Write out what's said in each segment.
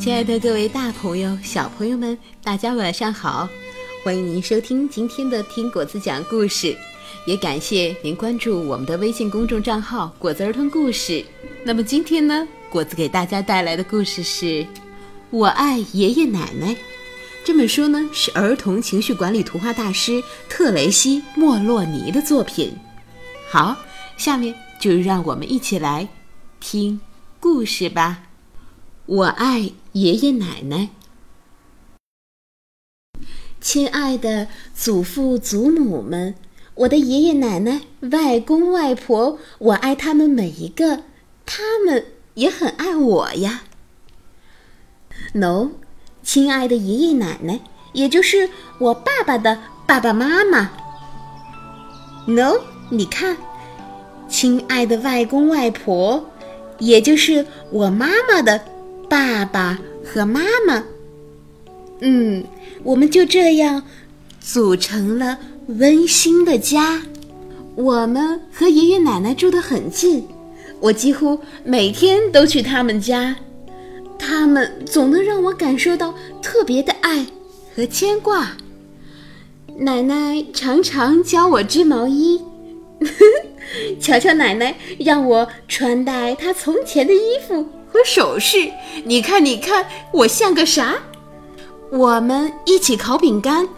亲爱的各位大朋友、小朋友们，大家晚上好！欢迎您收听今天的听果子讲故事，也感谢您关注我们的微信公众账号“果子儿童故事”。那么今天呢，果子给大家带来的故事是《我爱爷爷奶奶》。这本书呢是儿童情绪管理图画大师特雷西·莫洛尼的作品。好，下面就让我们一起来听故事吧。我爱爷爷奶奶，亲爱的祖父祖母们，我的爷爷奶奶、外公外婆，我爱他们每一个，他们也很爱我呀。喏，亲爱的爷爷奶奶，也就是我爸爸的爸爸妈妈。喏，你看，亲爱的外公外婆，也就是我妈妈的。爸爸和妈妈，嗯，我们就这样组成了温馨的家。我们和爷爷奶奶住得很近，我几乎每天都去他们家。他们总能让我感受到特别的爱和牵挂。奶奶常常教我织毛衣，瞧瞧奶奶让我穿戴她从前的衣服。和首饰，你看，你看，我像个啥？我们一起烤饼干，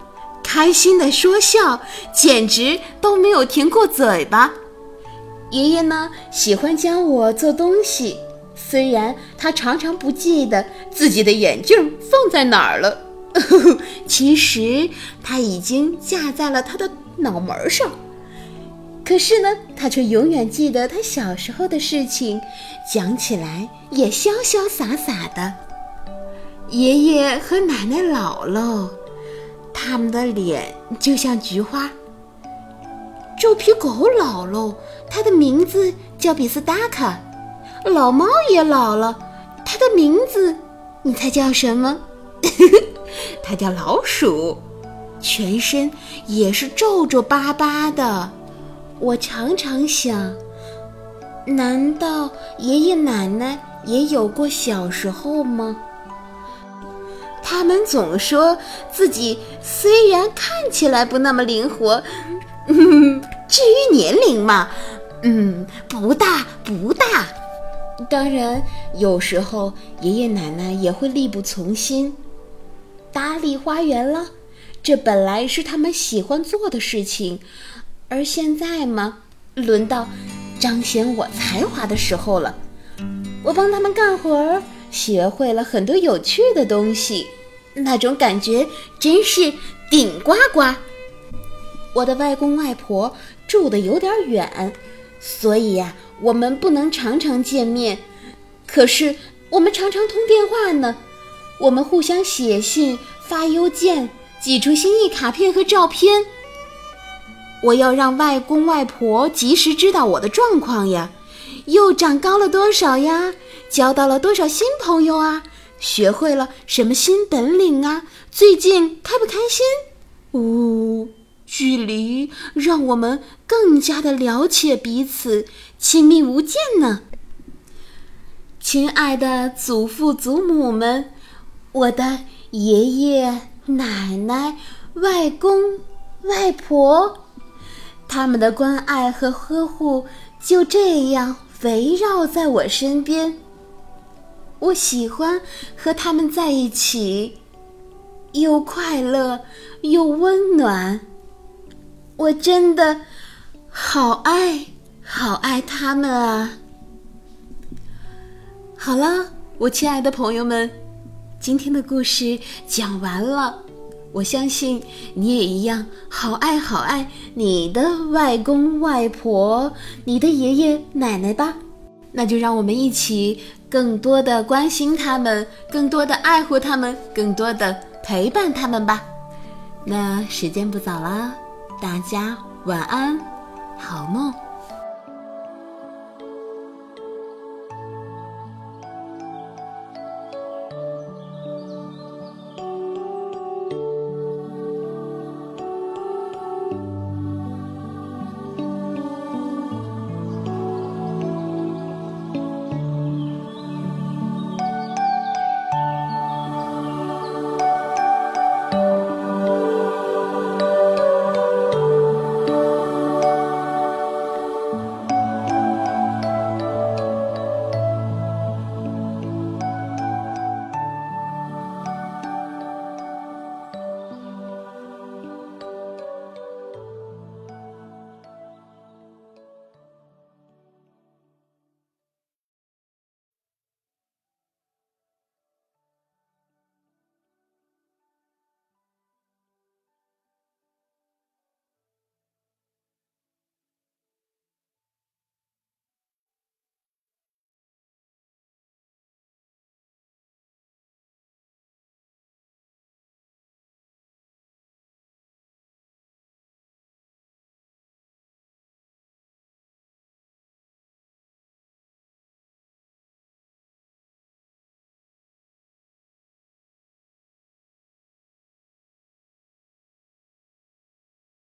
开心的说笑，简直都没有停过嘴巴。爷爷呢，喜欢教我做东西，虽然他常常不记得自己的眼镜放在哪儿了，其实他已经架在了他的脑门上。可是呢，他却永远记得他小时候的事情，讲起来也潇潇洒洒的。爷爷和奶奶老喽，他们的脸就像菊花。皱皮狗老喽，它的名字叫比斯达卡。老猫也老了，它的名字你猜叫什么？它叫老鼠，全身也是皱皱巴巴的。我常常想，难道爷爷奶奶也有过小时候吗？他们总说自己虽然看起来不那么灵活，至于年龄嘛，嗯，不大不大。当然，有时候爷爷奶奶也会力不从心，打理花园了，这本来是他们喜欢做的事情。而现在嘛，轮到彰显我才华的时候了。我帮他们干活儿，学会了很多有趣的东西，那种感觉真是顶呱呱。我的外公外婆住的有点远，所以呀，我们不能常常见面。可是我们常常通电话呢，我们互相写信、发邮件、寄出心意卡片和照片。我要让外公外婆及时知道我的状况呀，又长高了多少呀？交到了多少新朋友啊？学会了什么新本领啊？最近开不开心？呜，距离让我们更加的了解彼此，亲密无间呢。亲爱的祖父祖母们，我的爷爷奶奶、外公外婆。他们的关爱和呵护就这样围绕在我身边。我喜欢和他们在一起，又快乐又温暖。我真的好爱好爱他们啊！好了，我亲爱的朋友们，今天的故事讲完了。我相信你也一样，好爱好爱你的外公外婆、你的爷爷奶奶吧。那就让我们一起更多的关心他们，更多的爱护他们，更多的陪伴他们吧。那时间不早了，大家晚安，好梦。